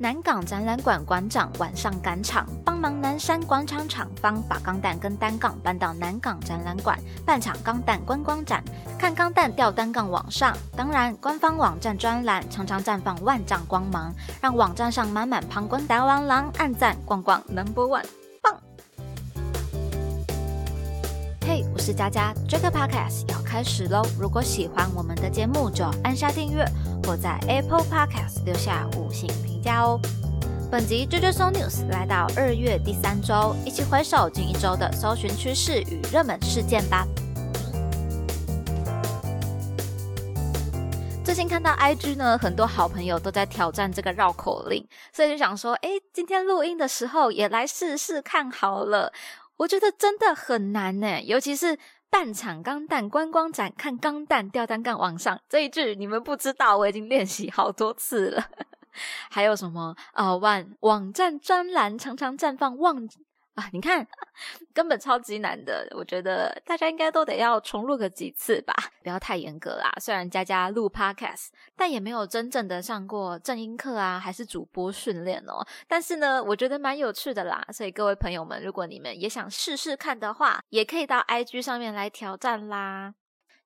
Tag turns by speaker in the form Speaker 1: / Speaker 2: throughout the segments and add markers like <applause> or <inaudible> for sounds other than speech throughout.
Speaker 1: 南港展览馆馆长晚上赶场，帮忙南山广场厂方把钢弹跟单杠搬到南港展览馆办场钢弹观光展，看钢弹吊单杠往上。当然，官方网站专栏常常绽放万丈光芒，让网站上满满旁观达王郎暗赞逛逛 Number One，是佳佳，这个 Podcast 要开始喽！如果喜欢我们的节目，就按下订阅。或在 Apple Podcast 留下五星评价哦。本集 JoJo So News 来到二月第三周，一起回首近一周的搜寻趋势与热门事件吧。最近看到 IG 呢，很多好朋友都在挑战这个绕口令，所以就想说，哎，今天录音的时候也来试试看好了。我觉得真的很难呢，尤其是。半场钢蛋观光展，看钢蛋吊单杠往上这一句你们不知道，我已经练习好多次了。<laughs> 还有什么啊？网网站专栏常常绽放望。啊，你看，根本超级难的。我觉得大家应该都得要重录个几次吧，不要太严格啦。虽然佳佳录 podcast，但也没有真正的上过正音课啊，还是主播训练哦。但是呢，我觉得蛮有趣的啦。所以各位朋友们，如果你们也想试试看的话，也可以到 IG 上面来挑战啦。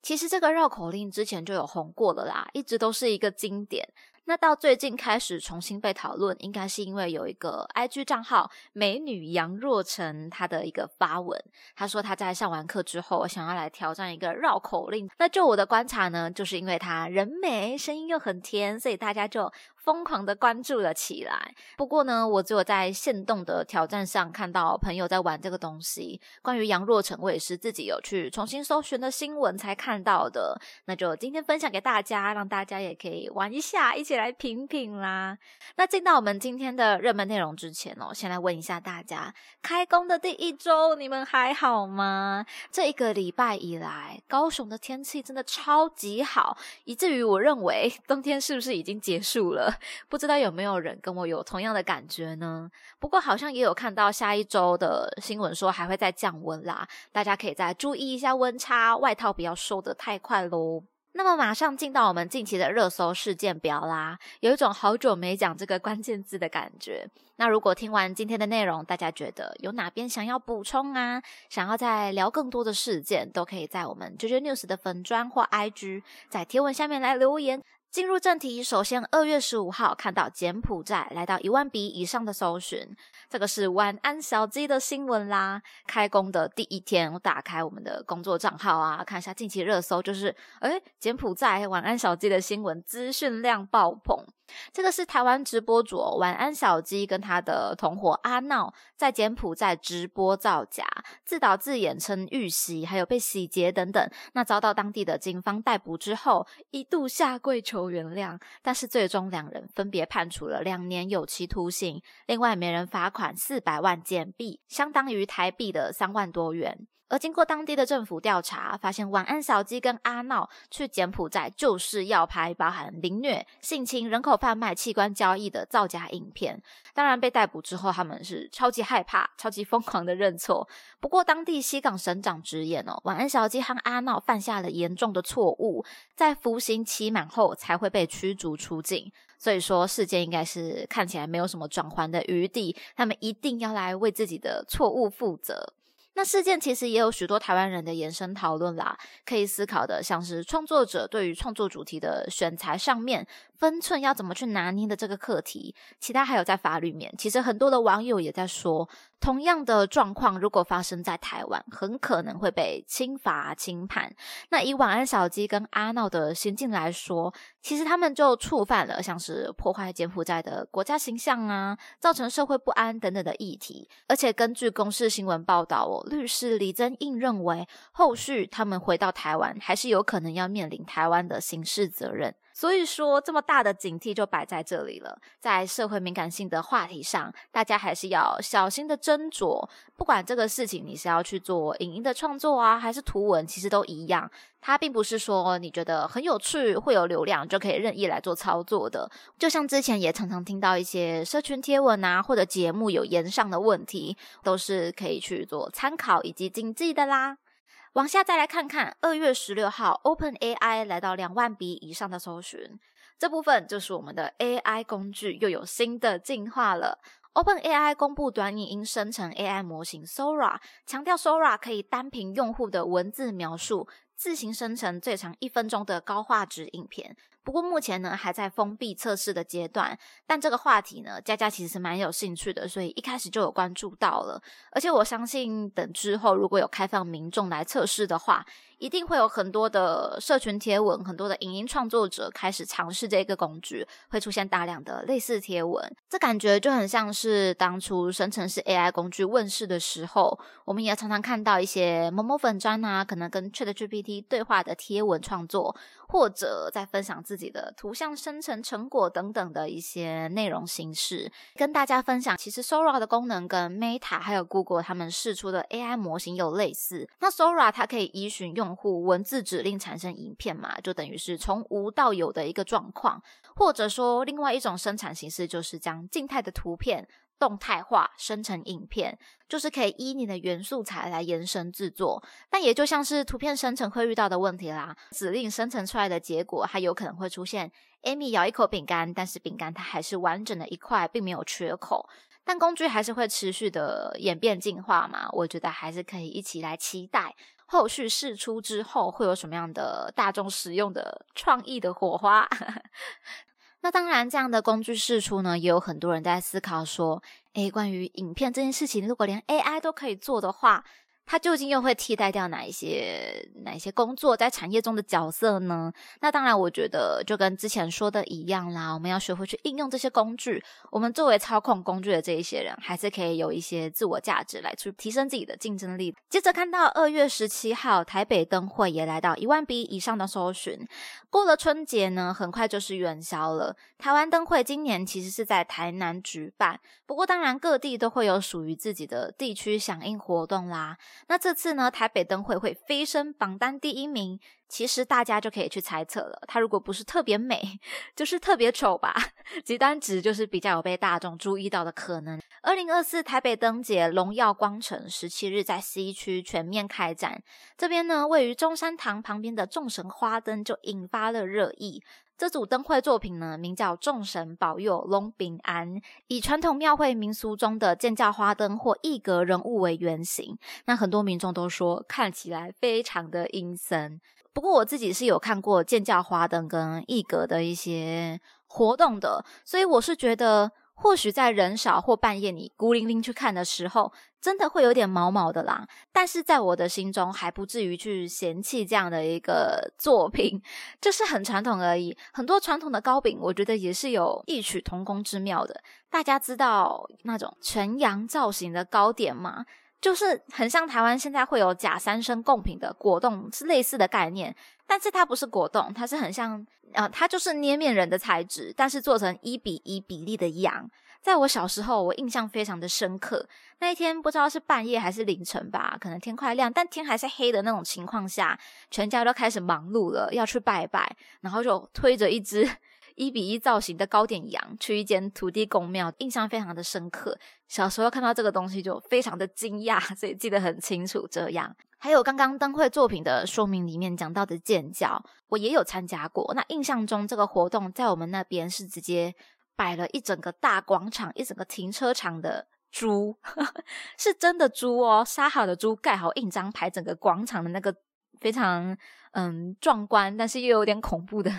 Speaker 1: 其实这个绕口令之前就有红过了啦，一直都是一个经典。那到最近开始重新被讨论，应该是因为有一个 IG 账号美女杨若晨她的一个发文，她说她在上完课之后想要来挑战一个绕口令。那就我的观察呢，就是因为她人美，声音又很甜，所以大家就。疯狂的关注了起来。不过呢，我只有在限动的挑战上看到朋友在玩这个东西。关于杨若成，我也是自己有去重新搜寻的新闻才看到的。那就今天分享给大家，让大家也可以玩一下，一起来品品啦。那进到我们今天的热门内容之前哦，先来问一下大家：开工的第一周，你们还好吗？这一个礼拜以来，高雄的天气真的超级好，以至于我认为冬天是不是已经结束了？<laughs> 不知道有没有人跟我有同样的感觉呢？不过好像也有看到下一周的新闻说还会再降温啦，大家可以再注意一下温差，外套不要收得太快喽。那么马上进到我们近期的热搜事件表啦，有一种好久没讲这个关键字的感觉。那如果听完今天的内容，大家觉得有哪边想要补充啊，想要再聊更多的事件，都可以在我们 JJ News 的粉砖或 IG 在贴文下面来留言。进入正题，首先二月十五号看到柬埔寨来到一万笔以上的搜寻，这个是晚安小鸡的新闻啦。开工的第一天，我打开我们的工作账号啊，看一下近期热搜，就是哎，柬埔寨晚安小鸡的新闻资讯量爆棚。这个是台湾直播主晚安小鸡跟他的同伙阿闹在柬埔寨直播造假，自导自演称遇袭，还有被洗劫等等。那遭到当地的警方逮捕之后，一度下跪求原谅，但是最终两人分别判处了两年有期徒刑，另外每人罚款四百万柬币，相当于台币的三万多元。而经过当地的政府调查，发现晚安小鸡跟阿闹去柬埔寨就是要拍包含凌虐、性侵、人口贩卖、器官交易的造假影片。当然被逮捕之后，他们是超级害怕、超级疯狂的认错。不过当地西港省长直言哦，晚安小鸡和阿闹犯下了严重的错误，在服刑期满后才会被驱逐出境。所以说事件应该是看起来没有什么转圜的余地，他们一定要来为自己的错误负责。那事件其实也有许多台湾人的延伸讨论啦，可以思考的，像是创作者对于创作主题的选材上面。分寸要怎么去拿捏的这个课题，其他还有在法律面，其实很多的网友也在说，同样的状况如果发生在台湾，很可能会被轻罚轻判。那以晚安小鸡跟阿闹的行径来说，其实他们就触犯了像是破坏柬埔寨的国家形象啊，造成社会不安等等的议题。而且根据公视新闻报道哦，律师李增印认为，后续他们回到台湾，还是有可能要面临台湾的刑事责任。所以说，这么大的警惕就摆在这里了。在社会敏感性的话题上，大家还是要小心的斟酌。不管这个事情你是要去做影音的创作啊，还是图文，其实都一样。它并不是说你觉得很有趣、会有流量就可以任意来做操作的。就像之前也常常听到一些社群贴文啊，或者节目有言上的问题，都是可以去做参考以及谨记的啦。往下再来看看，二月十六号，Open AI 来到两万笔以上的搜寻。这部分就是我们的 AI 工具又有新的进化了。OpenAI 公布短影音生成 AI 模型 Sora，强调 Sora 可以单凭用户的文字描述，自行生成最长一分钟的高画质影片。不过目前呢还在封闭测试的阶段，但这个话题呢，佳佳其实是蛮有兴趣的，所以一开始就有关注到了。而且我相信，等之后如果有开放民众来测试的话，一定会有很多的社群贴文，很多的影音创作者开始尝试这个工具，会出现大量的类似贴文。这感觉就很像是当初生成式 AI 工具问世的时候，我们也常常看到一些某某粉砖啊，可能跟 ChatGPT 对话的贴文创作，或者在分享自己的图像生成成果等等的一些内容形式，跟大家分享。其实 Sora 的功能跟 Meta 还有 Google 他们试出的 AI 模型有类似。那 Sora 它可以依循用户文字指令产生影片嘛，就等于是从无到有的一个状况，或者说另外一种生产形式就是将静态的图片动态化生成影片，就是可以依你的元素材来延伸制作。但也就像是图片生成会遇到的问题啦，指令生成出来的结果，它有可能会出现 Amy 咬一口饼干，但是饼干它还是完整的一块，并没有缺口。但工具还是会持续的演变进化嘛，我觉得还是可以一起来期待。后续试出之后会有什么样的大众使用的创意的火花？<laughs> 那当然，这样的工具试出呢，也有很多人在思考说：，诶，关于影片这件事情，如果连 AI 都可以做的话。它究竟又会替代掉哪一些哪一些工作在产业中的角色呢？那当然，我觉得就跟之前说的一样啦，我们要学会去应用这些工具。我们作为操控工具的这一些人，还是可以有一些自我价值来去提升自己的竞争力。接着看到二月十七号，台北灯会也来到一万笔以上的搜寻。过了春节呢，很快就是元宵了。台湾灯会今年其实是在台南举办，不过当然各地都会有属于自己的地区响应活动啦。那这次呢，台北灯会会飞升榜单第一名，其实大家就可以去猜测了。它如果不是特别美，就是特别丑吧？极端值就是比较有被大众注意到的可能。二零二四台北灯节荣耀光城十七日在 C 区全面开展，这边呢位于中山堂旁边的众神花灯就引发了热议。这组灯会作品呢，名叫“众神保佑龙 bình 安”，以传统庙会民俗中的建教花灯或异格人物为原型。那很多民众都说看起来非常的阴森。不过我自己是有看过建教花灯跟异格的一些活动的，所以我是觉得。或许在人少或半夜你孤零零去看的时候，真的会有点毛毛的啦。但是在我的心中，还不至于去嫌弃这样的一个 <laughs> 作品，就是很传统而已。很多传统的糕饼，我觉得也是有异曲同工之妙的。大家知道那种全羊造型的糕点吗？就是很像台湾现在会有假三生贡品的果冻，是类似的概念。但是它不是果冻，它是很像，呃，它就是捏面人的材质，但是做成一比一比例的羊。在我小时候，我印象非常的深刻。那一天不知道是半夜还是凌晨吧，可能天快亮，但天还是黑的那种情况下，全家都开始忙碌了，要去拜拜，然后就推着一只。一比一造型的糕点羊去一间土地公庙，印象非常的深刻。小时候看到这个东西就非常的惊讶，<laughs> 所以记得很清楚。这样，还有刚刚灯会作品的说明里面讲到的建教，我也有参加过。那印象中这个活动在我们那边是直接摆了一整个大广场，一整个停车场的猪，<laughs> 是真的猪哦，杀好的猪，盖好印章牌，整个广场的那个非常嗯壮观，但是又有点恐怖的。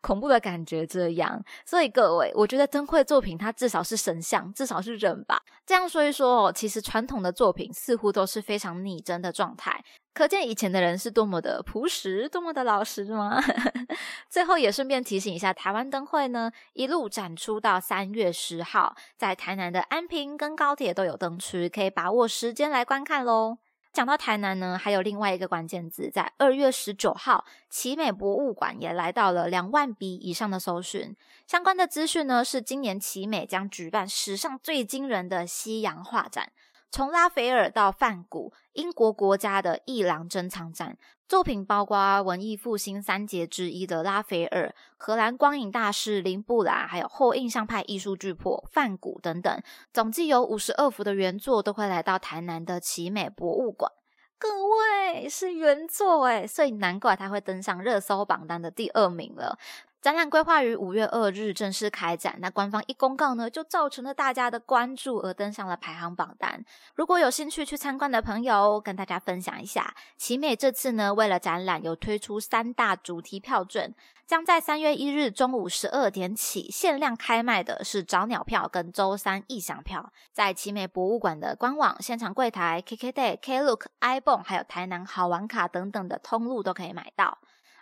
Speaker 1: 恐怖的感觉，这样，所以各位，我觉得灯会作品它至少是神像，至少是人吧。这样说一说哦，其实传统的作品似乎都是非常拟真的状态，可见以前的人是多么的朴实，多么的老实吗？<laughs> 最后也顺便提醒一下，台湾灯会呢，一路展出到三月十号，在台南的安平跟高铁都有灯区，可以把握时间来观看喽。讲到台南呢，还有另外一个关键字，在二月十九号，奇美博物馆也来到了两万笔以上的搜寻。相关的资讯呢，是今年奇美将举办史上最惊人的西洋画展。从拉斐尔到梵谷，英国国家的艺廊珍藏展作品包括文艺复兴三杰之一的拉斐尔、荷兰光影大师林布兰，还有后印象派艺术巨擘梵谷等等，总计有五十二幅的原作都会来到台南的奇美博物馆。各位是原作诶，所以难怪他会登上热搜榜单的第二名了。展览规划于五月二日正式开展，那官方一公告呢，就造成了大家的关注，而登上了排行榜单。如果有兴趣去参观的朋友，跟大家分享一下，奇美这次呢，为了展览有推出三大主题票券，将在三月一日中午十二点起限量开卖的是早鸟票跟周三异想票，在奇美博物馆的官网、现场柜台、KKday、Klook、iBon，还有台南好玩卡等等的通路都可以买到。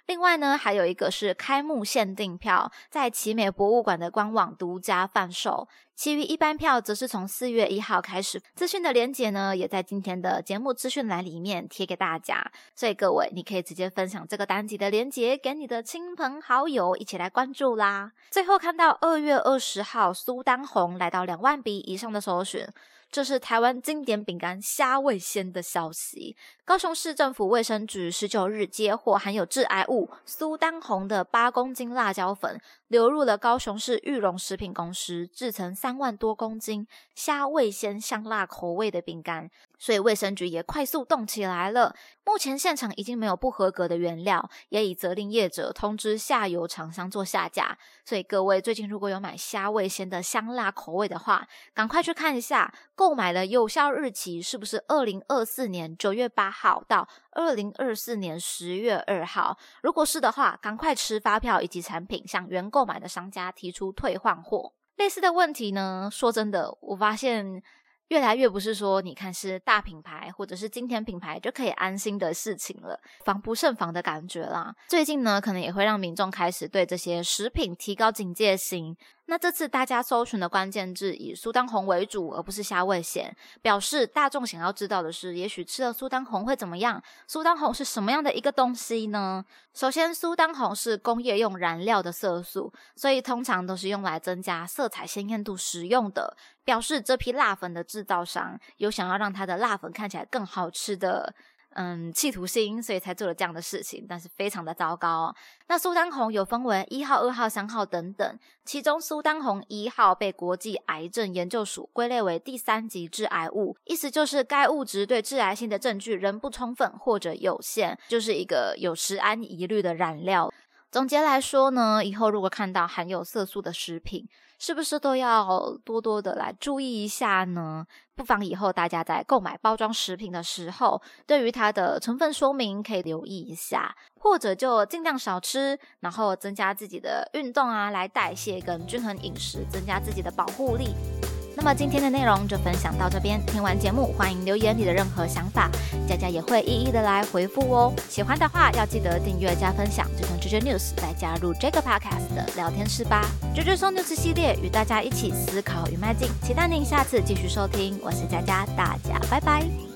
Speaker 1: 另外呢，还有一个是开幕限定票，在奇美博物馆的官网独家贩售。其余一般票则是从四月一号开始。资讯的连结呢，也在今天的节目资讯栏里面贴给大家。所以各位，你可以直接分享这个单集的连结给你的亲朋好友，一起来关注啦。最后看到二月二十号，苏丹红来到两万笔以上的首选。这是台湾经典饼干虾味鲜的消息。高雄市政府卫生局十九日接获含有致癌物苏丹红的八公斤辣椒粉，流入了高雄市玉龙食品公司，制成三三万多公斤虾味鲜香辣口味的饼干。所以卫生局也快速动起来了。目前现场已经没有不合格的原料，也已责令业者通知下游厂商做下架。所以各位最近如果有买虾味鲜的香辣口味的话，赶快去看一下购买的有效日期是不是二零二四年九月八号到二零二四年十月二号。如果是的话，赶快持发票以及产品向原购买的商家提出退换货。类似的问题呢，说真的，我发现。越来越不是说你看是大品牌或者是今天品牌就可以安心的事情了，防不胜防的感觉啦。最近呢，可能也会让民众开始对这些食品提高警戒心。那这次大家搜寻的关键字以苏丹红为主，而不是虾味咸，表示大众想要知道的是，也许吃了苏丹红会怎么样？苏丹红是什么样的一个东西呢？首先，苏丹红是工业用燃料的色素，所以通常都是用来增加色彩鲜艳度使用的，表示这批辣粉的制造商有想要让它的辣粉看起来更好吃的。嗯，企图心，所以才做了这样的事情，但是非常的糟糕。那苏丹红有分为一号、二号、三号等等，其中苏丹红一号被国际癌症研究署归类为第三级致癌物，意思就是该物质对致癌性的证据仍不充分或者有限，就是一个有食安疑虑的染料。总结来说呢，以后如果看到含有色素的食品，是不是都要多多的来注意一下呢？不妨以后大家在购买包装食品的时候，对于它的成分说明可以留意一下，或者就尽量少吃，然后增加自己的运动啊，来代谢跟均衡饮食，增加自己的保护力。那么今天的内容就分享到这边，听完节目欢迎留言你的任何想法，佳佳也会一一的来回复哦。喜欢的话要记得订阅加分享，就从 JJ News 来加入这个 Podcast 的聊天室吧。JJ So News 系列与大家一起思考与迈进，期待您下次继续收听。我是佳佳，大家拜拜。